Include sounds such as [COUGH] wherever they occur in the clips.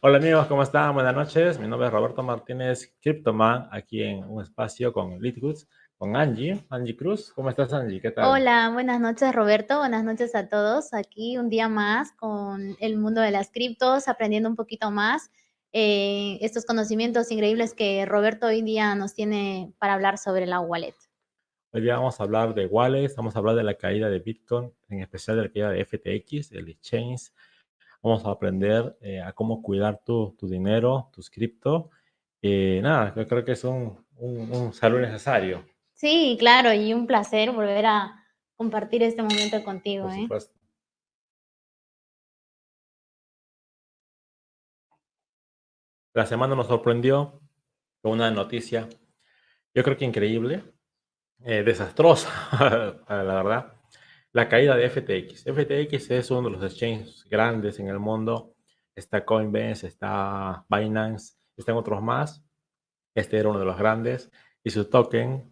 Hola amigos, ¿cómo están? Buenas noches. Mi nombre es Roberto Martínez, Cryptoman, aquí en un espacio con Litgoods, con Angie, Angie Cruz. ¿Cómo estás Angie? ¿Qué tal? Hola, buenas noches Roberto, buenas noches a todos. Aquí un día más con el mundo de las criptos, aprendiendo un poquito más eh, estos conocimientos increíbles que Roberto hoy día nos tiene para hablar sobre la wallet. Hoy día vamos a hablar de wallets, vamos a hablar de la caída de Bitcoin, en especial de la caída de FTX, el exchange. Vamos a aprender eh, a cómo cuidar tu, tu dinero, tus cripto. Y nada, yo creo que es un, un, un salud necesario. Sí, claro, y un placer volver a compartir este momento contigo. Por ¿eh? supuesto. La semana nos sorprendió con una noticia, yo creo que increíble, eh, desastrosa, [LAUGHS] la verdad, la caída de FTX. FTX es uno de los exchanges grandes en el mundo. Está Coinbase, está Binance, están otros más. Este era uno de los grandes y su token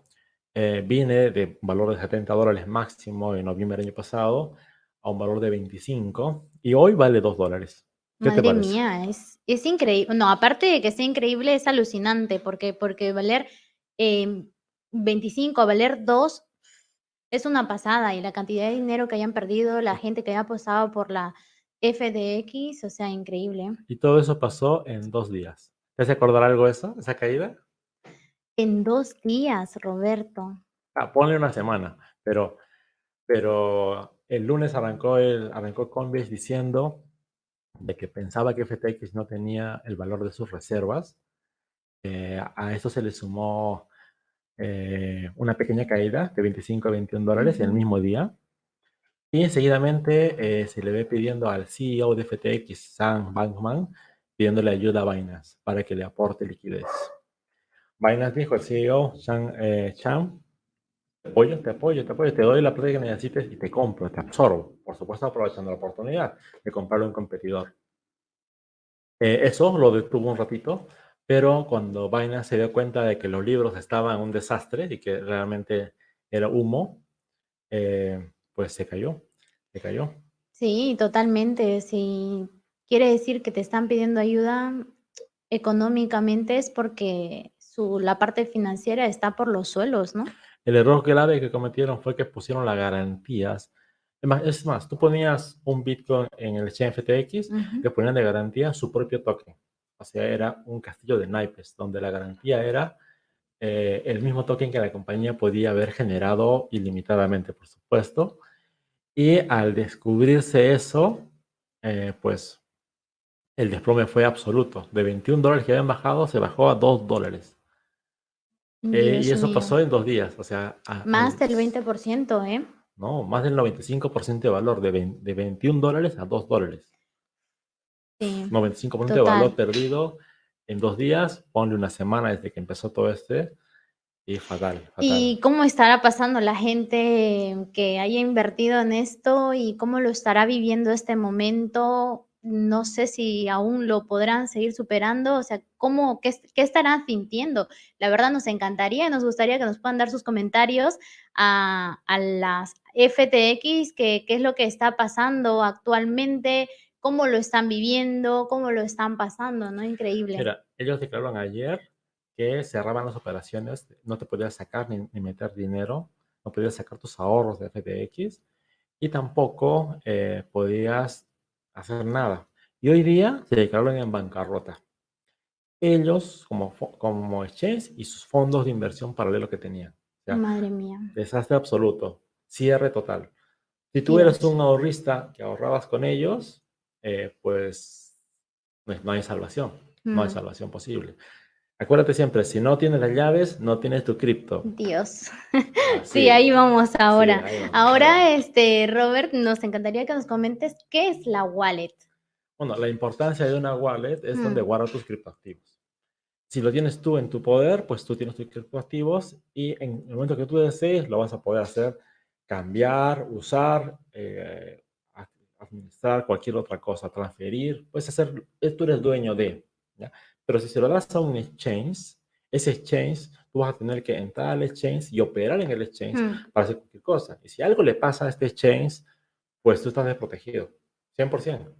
eh, viene de valor de 70 dólares máximo en noviembre del año pasado a un valor de 25 y hoy vale 2 dólares. ¿Qué Madre te parece? mía, es, es increíble. No, aparte de que sea increíble, es alucinante porque, porque valer eh, 25 a valer 2 es una pasada y la cantidad de dinero que hayan perdido, la gente que haya apostado por la FDX, o sea, increíble. Y todo eso pasó en dos días. ¿Te hace acordar algo eso, esa caída? En dos días, Roberto. Ah, ponle una semana, pero, pero el lunes arrancó, el, arrancó Coinbase diciendo de que pensaba que FTX no tenía el valor de sus reservas. Eh, a eso se le sumó eh, una pequeña caída de 25 a 21 dólares en el mismo día. Y enseguidamente eh, se le ve pidiendo al CEO de FTX, Sam Bankman, pidiéndole ayuda a Binance para que le aporte liquidez. Binance dijo, el CEO, Chan, eh, te apoyo, te apoyo, te apoyo, te doy la plata que necesites y te compro, te absorbo. Por supuesto, aprovechando la oportunidad de comprarlo en competidor. Eh, eso lo detuvo un ratito, pero cuando Binance se dio cuenta de que los libros estaban un desastre y que realmente era humo, eh, pues se cayó, se cayó. Sí, totalmente. Si quiere decir que te están pidiendo ayuda económicamente es porque su, la parte financiera está por los suelos, ¿no? El error grave que cometieron fue que pusieron las garantías. Es más, es más tú ponías un Bitcoin en el exchange FTX, uh -huh. le ponían de garantía su propio token. O sea, era un castillo de naipes, donde la garantía era eh, el mismo token que la compañía podía haber generado ilimitadamente, por supuesto. Y al descubrirse eso, eh, pues el desplome fue absoluto. De 21 dólares que habían bajado, se bajó a 2 dólares. Eh, y eso mío. pasó en dos días. O sea, a, más a, del 20%, ¿eh? No, más del 95% de valor, de, 20, de 21 dólares a 2 dólares. Sí, 95% total. de valor perdido en dos días, ponle una semana desde que empezó todo este, y fatal, fatal. ¿Y cómo estará pasando la gente que haya invertido en esto y cómo lo estará viviendo este momento? No sé si aún lo podrán seguir superando, o sea, ¿cómo, qué, qué estarán sintiendo? La verdad nos encantaría, nos gustaría que nos puedan dar sus comentarios a, a las FTX, que, qué es lo que está pasando actualmente, cómo lo están viviendo, cómo lo están pasando, ¿no? Increíble. Mira, ellos declararon ayer que cerraban las operaciones, no te podías sacar ni, ni meter dinero, no podías sacar tus ahorros de FTX y tampoco eh, podías hacer nada. Y hoy día se declararon en bancarrota. Ellos, como, como exchange y sus fondos de inversión paralelo que tenían. O sea, Madre mía. Desastre absoluto. Cierre total. Si tú eres un ahorrista que ahorrabas con ellos, eh, pues no hay salvación, mm. no hay salvación posible. Acuérdate siempre, si no tienes las llaves, no tienes tu cripto. Dios. [LAUGHS] sí, ahí vamos ahora. Sí, ahí vamos. Ahora, este, Robert, nos encantaría que nos comentes qué es la wallet. Bueno, la importancia de una wallet es mm. donde guardas tus criptoactivos. Si lo tienes tú en tu poder, pues tú tienes tus criptoactivos y en el momento que tú desees lo vas a poder hacer, cambiar, usar, eh, administrar cualquier otra cosa, transferir, puedes hacer, tú eres dueño de, ¿ya? Pero si se lo das a un exchange, ese exchange, tú vas a tener que entrar al exchange y operar en el exchange mm. para hacer cualquier cosa. Y si algo le pasa a este exchange, pues tú estás desprotegido, 100%.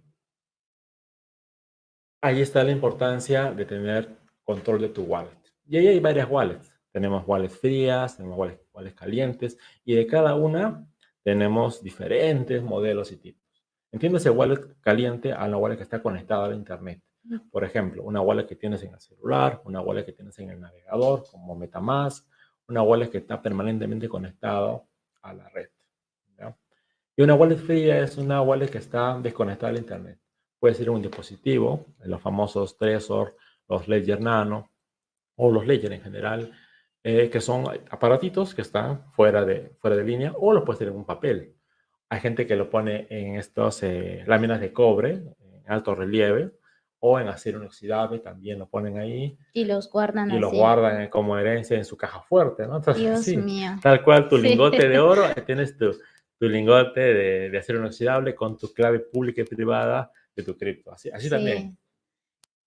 Ahí está la importancia de tener control de tu wallet. Y ahí hay varias wallets. Tenemos wallets frías, tenemos wallets, calientes, y de cada una tenemos diferentes modelos y tipos. Entiéndase wallet caliente a una wallet que está conectada a Internet. Por ejemplo, una wallet que tienes en el celular, una wallet que tienes en el navegador, como MetaMask, una wallet que está permanentemente conectada a la red. Y una wallet fría es una wallet que está desconectada al Internet. Puede ser un dispositivo, los famosos Trezor, los Ledger Nano o los Ledger en general, eh, que son aparatitos que están fuera de, fuera de línea o lo puedes tener en un papel. Hay gente que lo pone en estas eh, láminas de cobre, en alto relieve, o en acero inoxidable, también lo ponen ahí. Y los guardan Y los guardan como herencia en su caja fuerte, ¿no? Dios mío. Tal cual tu lingote de oro, [LAUGHS] tienes tu, tu lingote de, de, acero inoxidable con tu clave pública y privada de tu cripto. Así, así también.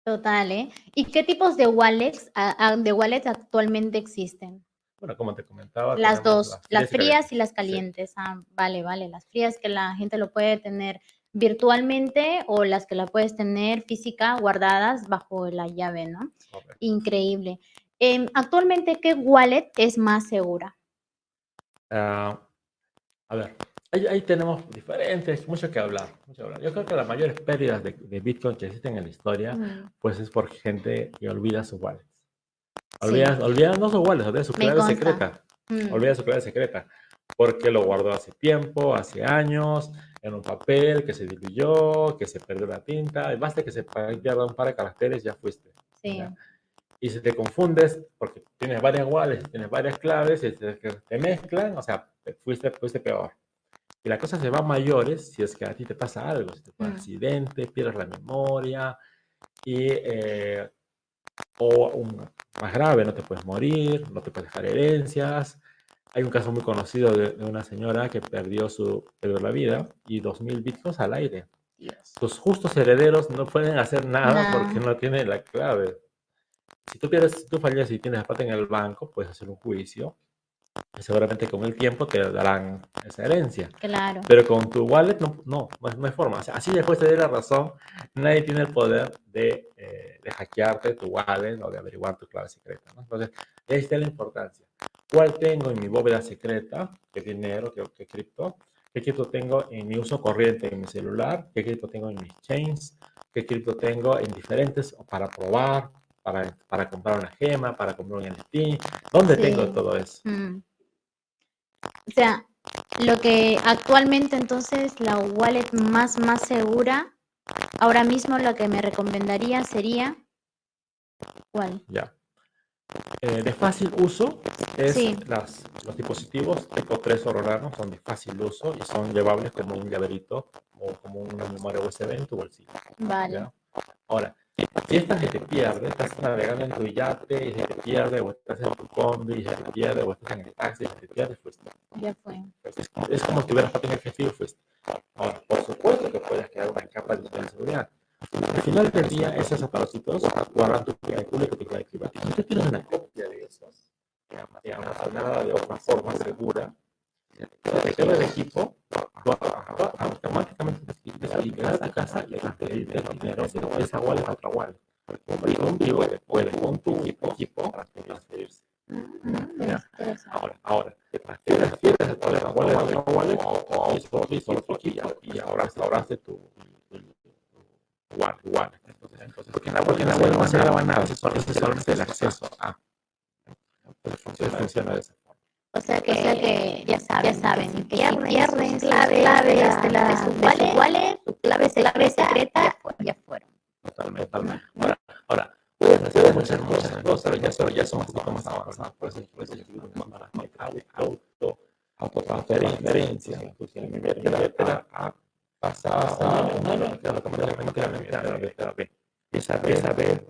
Total, ¿eh? ¿Y qué tipos de wallets, de wallets actualmente existen? Bueno, como te comentaba. Las dos, las frías, y, las calientes. Ah, vale, vale. Las frías que la gente lo puede tener virtualmente o las que la puedes tener física guardadas bajo la llave, ¿no? Increíble. Em, actualmente, ¿qué wallet es más segura? Ah, a ver, ahí, tenemos diferentes, mucho que hablar, Yo creo que las mayores pérdidas de, Bitcoin que existen en la historia, pues es por gente que olvida sus wallets. Olvida, no sus wallets, olvida su clave secreta. Mm. Olvida su clave secreta. Porque lo guardó hace tiempo, hace años, en un papel que se diluyó, que se perdió la tinta. Y basta que se pierda un par de caracteres, ya fuiste. Sí. Y si te confundes, porque tienes varias wallets, tienes varias claves, y te, te mezclan, o sea, fuiste, fuiste peor. Y la cosa se va a mayores si es que a ti te pasa algo, si te pasa un mm. accidente, pierdes la memoria, y, eh, o un, más grave, no te puedes morir, no te puedes dejar herencias. Hay un caso muy conocido de, una señora que perdió, su, perdió la vida y 2.000 bitcoins al aire. Tus justos herederos no pueden hacer nada porque no tienen la clave. Si tú, pierdes, si tú fallas y tienes plata en el banco, puedes hacer un juicio seguramente con el tiempo te darán esa herencia. Claro. Pero con tu wallet no, no, no hay forma. así después te dé la razón, nadie tiene el poder de, eh, de, hackearte tu wallet o de averiguar tu clave secreta. Entonces, ahí está la importancia. ¿Cuál tengo en mi bóveda secreta? ¿Qué dinero? ¿Qué, qué cripto? ¿Qué cripto tengo en mi uso corriente en mi celular? ¿Qué cripto tengo en mis chains? ¿Qué cripto tengo en diferentes para probar? Para, para, comprar una gema, para comprar un NFT, ¿dónde tengo todo eso? Mm. O sea, lo que actualmente entonces la wallet más, más segura, ahora mismo lo que me recomendaría sería, ¿cuál? Ya. Eh, de fácil uso es las, los dispositivos tipo 3 Ororano son de fácil uso y son llevables como un llaverito o como una memoria USB en tu bolsillo. Vale. Ahora, si esta se te pierde, estás navegando en tu yate y se te pierde, o estás en tu combi y se te pierde, o estás en el taxi y se te pierde, pues ya fue. Pues es, como si hubieras en efectivo, pues. Ahora, por supuesto que puedes crear una capa de seguridad. Al final del día, esos aparatitos guardan tu pública y tu clave privada. Si tú tienes una copia de esos, digamos, nada de otra forma segura, te queda el equipo, automáticamente desligas de casa y transferir el dinero de esa wallet a otra wallet. Y contigo puede con tu equipo transferirse. Ahora, ahora, te transfieres, transfieres el wallet a a otra wallet o hizo otro equipo y ahora restauraste tu wallet. Entonces, porque en la wallet no se graba nada, solamente el acceso a. Entonces funciona de esa. O sea que, o sea que ya saben, ya saben que pierden, pierden clave, claves de, la, de su wallet, wallet, su clave, clave secreta, ya fueron. Totalmente, totalmente. Ahora, ahora puedes hacer muchas, muchas cosas, ya, pero ya son más avanzadas. Por eso, por eso yo digo para auto, autotransferencia, inclusive mi billetera a pasar a una automáticamente a la mitad de la billetera B. Y saber, saber, pues si tienes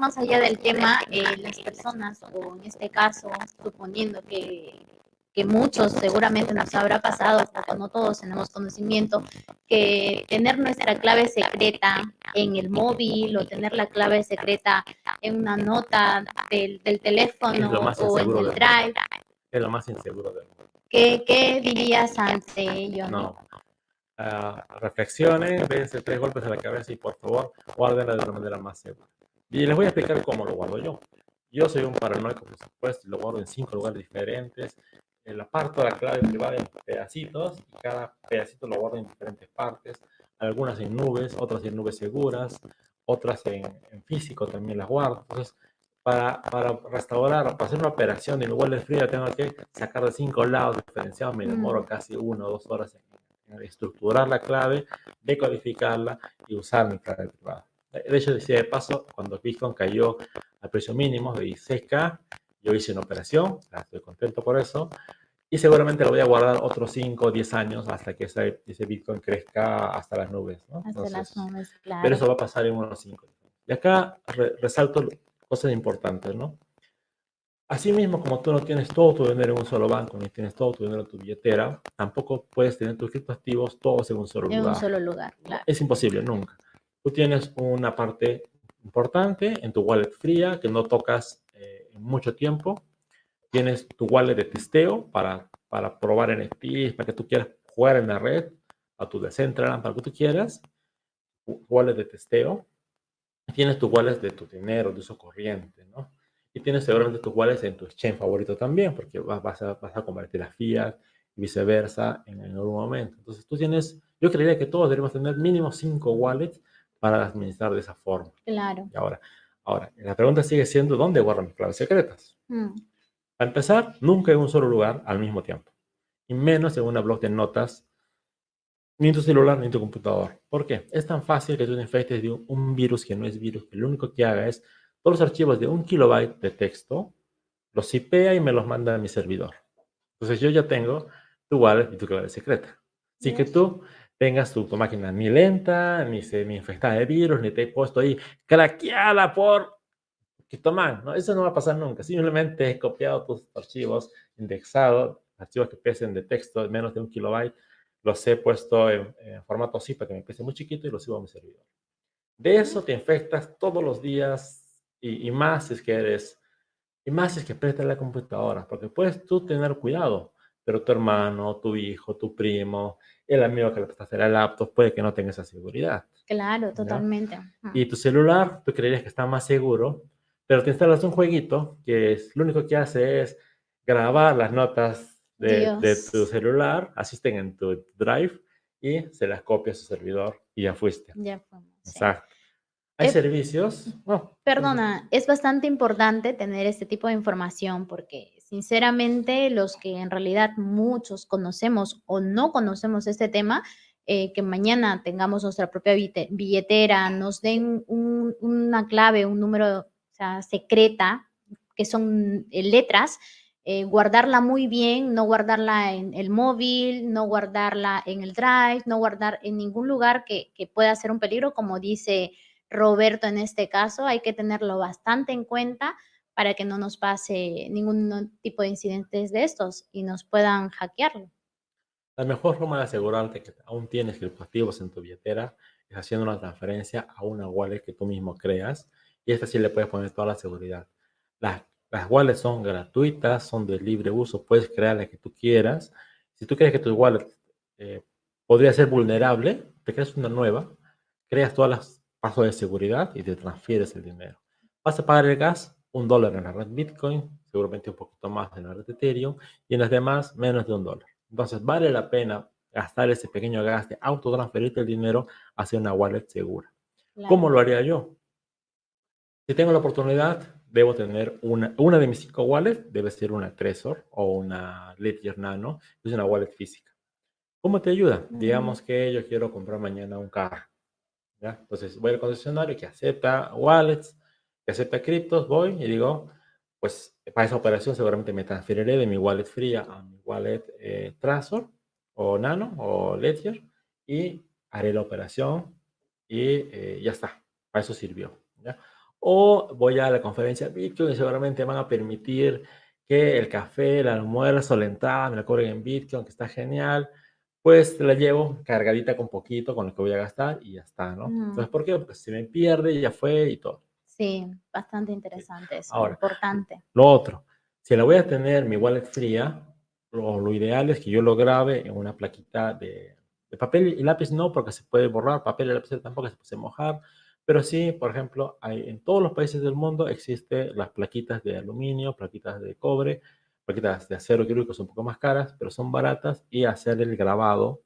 más allá del tema, eh, las personas, o en este caso, suponiendo que que muchos seguramente nos habrá pasado, hasta cuando todos tenemos conocimiento, que tener nuestra clave secreta en el móvil o tener la clave secreta en una nota del, teléfono o en el drive. Es lo más inseguro del mundo. ¿Qué, qué dirías ante ello? No. Uh, reflexionen, dense tres golpes a la cabeza y por favor guárdenla de la manera más segura. Y les voy a explicar cómo lo guardo yo. Yo soy un paranoico, por supuesto, y lo guardo en cinco lugares diferentes la parto la clave privada en pedacitos y cada pedacito lo guardo en diferentes partes, algunas en nubes, otras en nubes seguras, otras en, físico también las guardo. Entonces, para, para restaurar, para hacer una operación de mi wallet fría, tengo que sacar de cinco lados diferenciados, me demoro casi una o dos horas en, estructurar la clave, decodificarla y usar mi clave privada. De hecho, decía de paso, cuando Bitcoin cayó al precio mínimo de 16K, yo hice una operación, estoy contento por eso, y seguramente lo voy a guardar otros 5 o 10 años hasta que ese, ese, Bitcoin crezca hasta las nubes. ¿no? Hasta las nubes, claro. Pero eso va a pasar en unos 5 Y acá resalto cosas importantes, ¿no? Asimismo, como tú no tienes todo tu dinero en un solo banco, ni tienes todo tu dinero en tu billetera, tampoco puedes tener tus criptoactivos todos en un solo lugar. En un solo lugar, claro. Es imposible, nunca. Tú tienes una parte importante en tu wallet fría que no tocas eh, mucho tiempo Tienes tu wallet de testeo para, para probar NFTs, para que tú quieras jugar en la red, a tu Decentraland, para lo que tú quieras. wallet de testeo. tienes tu wallet de tu dinero, de uso corriente, ¿no? Y tienes seguramente tus wallets en tu exchange favorito también, porque vas, a, vas a convertir a fiat y viceversa en, en, algún momento. Entonces tú tienes, yo creería que todos deberíamos tener mínimo cinco wallets para administrar de esa forma. Claro. Y ahora, ahora, la pregunta sigue siendo, ¿dónde guardo mis claves secretas? Mm. Para empezar, nunca en un solo lugar al mismo tiempo. Y menos en una blog de notas, ni en tu celular ni en tu computador. ¿Por qué? Es tan fácil que tú te infectes de un, virus que no es virus, que lo único que haga es todos los archivos de un kilobyte de texto, los cipea y me los manda a mi servidor. Entonces yo ya tengo tu wallet y tu clave secreta. Así que tú tengas tu, máquina ni lenta, ni, se, ni infectada de virus, ni te he puesto ahí craqueada por toma, ¿no? Eso no va a pasar nunca. Simplemente he copiado tus archivos, indexado, archivos que pesen de texto de menos de un kilobyte, los he puesto en, formato zip para que me pese muy chiquito y los subo a mi servidor. De eso te infectas todos los días y, más si es que eres, y más si es que prestas la computadora, porque puedes tú tener cuidado, pero tu hermano, tu hijo, tu primo, el amigo que le prestaste la laptop puede que no tenga esa seguridad. Claro, totalmente. Y tu celular, tú creerías que está más seguro, pero te instalas un jueguito que es, lo único que hace es grabar las notas de, tu celular, asisten en tu drive y se las copia a su servidor y ya fuiste. Ya fuimos. Exacto. Hay eh, servicios. perdona, es bastante importante tener este tipo de información porque sinceramente los que en realidad muchos conocemos o no conocemos este tema, eh, que mañana tengamos nuestra propia billetera, nos den una clave, un número secreta, que son eh, letras, eh, guardarla muy bien, no guardarla en el móvil, no guardarla en el drive, no guardar en ningún lugar que, que, pueda ser un peligro, como dice Roberto en este caso, hay que tenerlo bastante en cuenta para que no nos pase ningún tipo de incidentes de estos y nos puedan hackearlo. La mejor forma de asegurarte que aún tienes criptoactivos en tu billetera es haciendo una transferencia a una wallet que tú mismo creas y esta sí le puedes poner toda la seguridad. Las, las wallets son gratuitas, son de libre uso, puedes crear la que tú quieras. Si tú crees que tu wallet eh, podría ser vulnerable, te creas una nueva, creas todas las pasos de seguridad y te transfieres el dinero. Vas a pagar el gas, un dólar en la red Bitcoin, seguramente un poquito más en la red Ethereum, y en las demás menos de un dólar. Entonces vale la pena gastar ese pequeño gas de autotransferirte el dinero hacia una wallet segura. ¿Cómo lo haría yo? Si tengo la oportunidad, debo tener una, una de mis cinco wallets, debe ser una Trezor o una Ledger Nano, es una wallet física. ¿Cómo te ayuda? Digamos que yo quiero comprar mañana un carro. ¿ya? Entonces voy al concesionario que acepta wallets, que acepta criptos, voy y digo, pues para esa operación seguramente me transferiré de mi wallet fría a mi wallet eh, Trezor o Nano o Ledger y haré la operación y eh, ya está. Para eso sirvió. ¿ya? O voy a la conferencia Bitcoin y seguramente van a permitir que el café, el almuerzo, la entrada me la cobren en Bitcoin, que está genial. Pues la llevo cargadita con poquito, con lo que voy a gastar y ya está, ¿no? Entonces, ¿por qué? Porque si me pierde, ya fue y todo. Sí, bastante interesante eso, Ahora, importante. Lo otro, si la voy a tener mi wallet fría, lo, lo ideal es que yo lo grabe en una plaquita de, de papel y lápiz no, porque se puede borrar, papel y lápiz tampoco se puede mojar, pero sí, por ejemplo, hay, en todos los países del mundo existen las plaquitas de aluminio, plaquitas de cobre, plaquitas de acero quirúrgico son un poco más caras, pero son baratas y hacer el grabado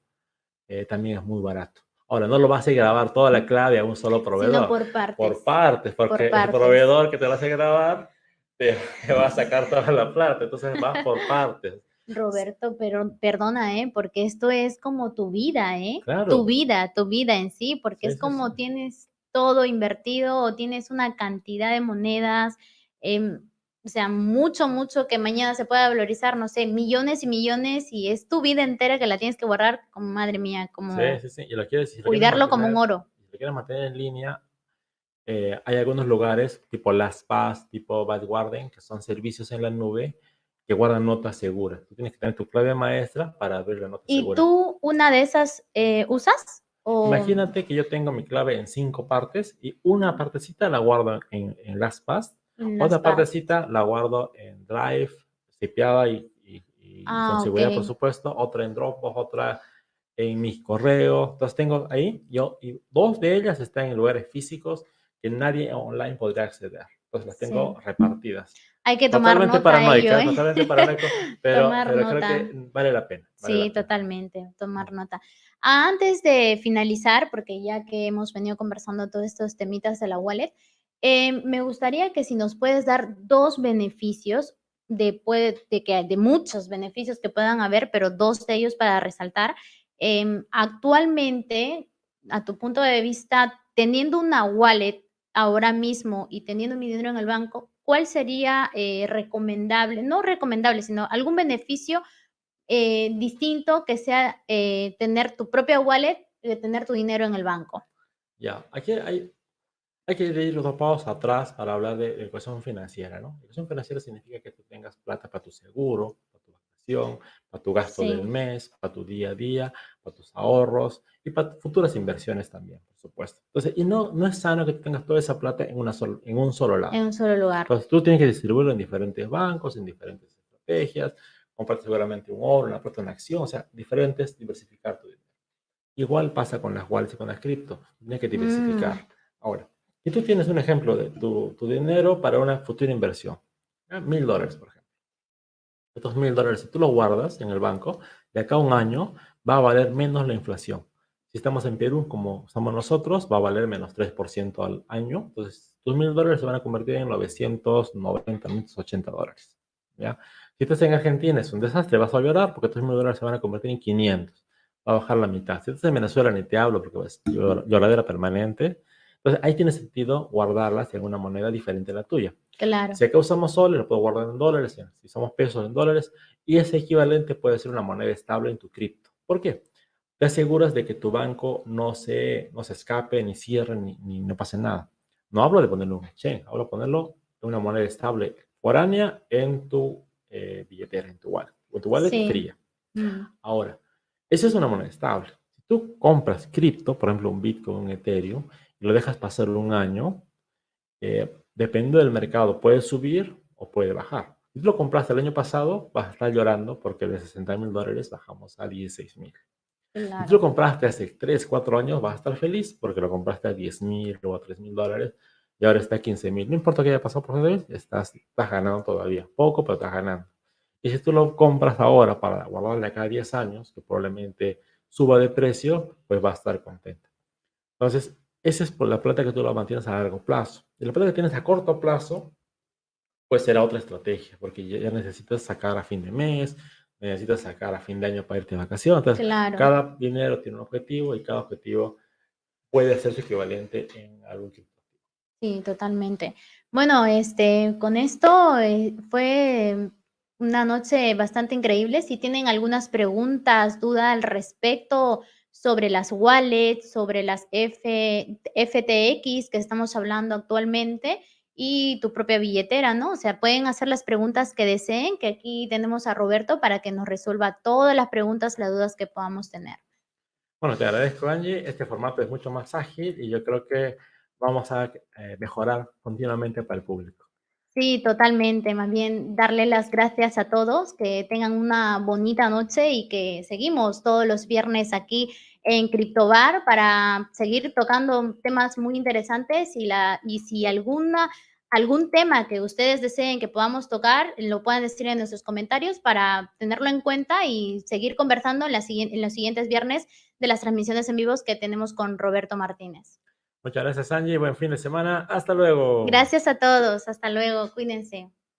eh, también es muy barato. Ahora, no lo vas a grabar toda la clave a un solo proveedor. Sino por partes. Por partes, porque el proveedor que te lo hace grabar te, [LAUGHS] va a sacar toda la plata, entonces vas por partes. Roberto, pero perdona, ¿eh? Porque esto es como tu vida, ¿eh? Tu vida, tu vida en sí, porque es como tienes todo invertido o tienes una cantidad de monedas, em, o sea, mucho, mucho que mañana se pueda valorizar, no sé, millones y millones y es tu vida entera que la tienes que borrar, como madre mía, como sí, sí, sí. Y lo quieres, cuidarlo como un oro. Si lo quieres mantener en línea, eh, hay algunos lugares tipo LastPass, tipo Badwarden, que son servicios en la nube que guardan notas seguras. Tú tienes que tener tu clave maestra para ver la nota segura. ¿Y tú una de esas eh, usas? Imagínate que yo tengo mi clave en cinco partes y una partecita la guardo en, en LastPass, otra partecita la guardo en Drive, cipiada y, y, ah, con seguridad, por supuesto, otra en Dropbox, otra en mis correos. Entonces tengo ahí, yo, y dos de ellas están en lugares físicos que nadie online podría acceder. Entonces las tengo repartidas. Hay que tomar totalmente nota paranoica, ¿eh? Totalmente paranoico, [LAUGHS] pero, pero creo que vale la pena. sí, totalmente, tomar nota. Antes de finalizar, porque ya que hemos venido conversando todos estos temitas de la wallet, eh, me gustaría que si nos puedes dar dos beneficios de, de, que, de muchos beneficios que puedan haber, pero dos de ellos para resaltar. Em, actualmente, a tu punto de vista, teniendo una wallet ahora mismo y teniendo mi dinero en el banco, ¿cuál sería eh, recomendable? No recomendable, sino algún beneficio eh, distinto que sea eh, tener tu propia wallet y tener tu dinero en el banco. Ya, aquí hay, hay que ir los dos pasos atrás para hablar de educación financiera, ¿no? Educación financiera significa que tú tengas plata para tu seguro, para tu vacación, para tu gasto del mes, para tu día a día, para tus ahorros y para futuras inversiones también, por supuesto. Entonces, y no, no es sano que tengas toda esa plata en, una en un solo lado. En un solo lugar. Entonces, tú tienes que distribuirlo en diferentes bancos, en diferentes estrategias, comparte seguramente un oro, una plata, una acción, o sea, diferentes, diversificar tu dinero. Igual pasa con las wallets y con las cripto, tienes que diversificar. Mm. Ahora, si tú tienes un ejemplo de tu, tu dinero para una futura inversión, mil dólares, por ejemplo. Estos mil dólares, si tú los guardas en el banco, de acá a un año va a valer menos la inflación. Si estamos en Perú, como estamos nosotros, va a valer menos 3% al año. Entonces, tus mil dólares se van a convertir en 990, 980 dólares. ¿ya? Si estás en Argentina es un desastre, vas a llorar porque tus mil dólares se van a convertir en 500. Va a bajar la mitad. Si estás en Venezuela ni te hablo porque es lloradera permanente. Entonces ahí tiene sentido guardarlas en una moneda diferente a la tuya. Claro. Si acá usamos soles, lo puedo guardar en dólares. Si usamos pesos, en dólares. Y ese equivalente puede ser una moneda estable en tu cripto. ¿Por qué? Te aseguras de que tu banco no se, no se escape, ni cierre, ni, ni no pase nada. No hablo de ponerlo en un exchange, hablo de ponerlo en una moneda estable foránea en tu eh, billetera, en tu wallet, o tu wallet fría. Mm. Ahora, esa es una moneda estable. Si tú compras cripto, por ejemplo, un Bitcoin, un Ethereum, lo dejas pasar un año, eh, depende del mercado, puede subir o puede bajar. Si lo compraste el año pasado, vas a estar llorando porque de 60 mil dólares bajamos a 16 mil. Si tú lo compraste hace 3, 4 años, vas a estar feliz porque lo compraste a 10 mil o a 3 mil dólares y ahora está a 15 mil. No importa que haya pasado por vez, estás, estás ganando todavía. Poco, pero estás ganando. Y si tú lo compras ahora para guardarle acá 10 años, que probablemente suba de precio, pues va a estar contento. Entonces, esa es por la plata que tú la mantienes a largo plazo. Y la plata que tienes a corto plazo, pues será otra estrategia, porque ya, necesitas sacar a fin de mes, necesitas sacar a fin de año para irte de vacaciones. Entonces, cada dinero tiene un objetivo y cada objetivo puede ser su equivalente en algún tipo. Sí, totalmente. Bueno, este, con esto eh, fue una noche bastante increíble. Si tienen algunas preguntas, dudas al respecto sobre las wallets, sobre las F, FTX que estamos hablando actualmente y tu propia billetera, ¿no? O sea, pueden hacer las preguntas que deseen, que aquí tenemos a Roberto para que nos resuelva todas las preguntas, las dudas que podamos tener. Bueno, te agradezco, Angie. Este formato es mucho más ágil y yo creo que vamos a eh, mejorar continuamente para el público. Sí, totalmente. Más bien darle las gracias a todos, que tengan una bonita noche y que seguimos todos los viernes aquí en CryptoBar para seguir tocando temas muy interesantes y, la, y si alguna, algún tema que ustedes deseen que podamos tocar, lo pueden decir en nuestros comentarios para tenerlo en cuenta y seguir conversando en, en los siguientes viernes de las transmisiones en vivos que tenemos con Roberto Martínez. Muchas gracias, Angie. Buen fin de semana. Hasta luego. Gracias a todos. Hasta luego. Cuídense.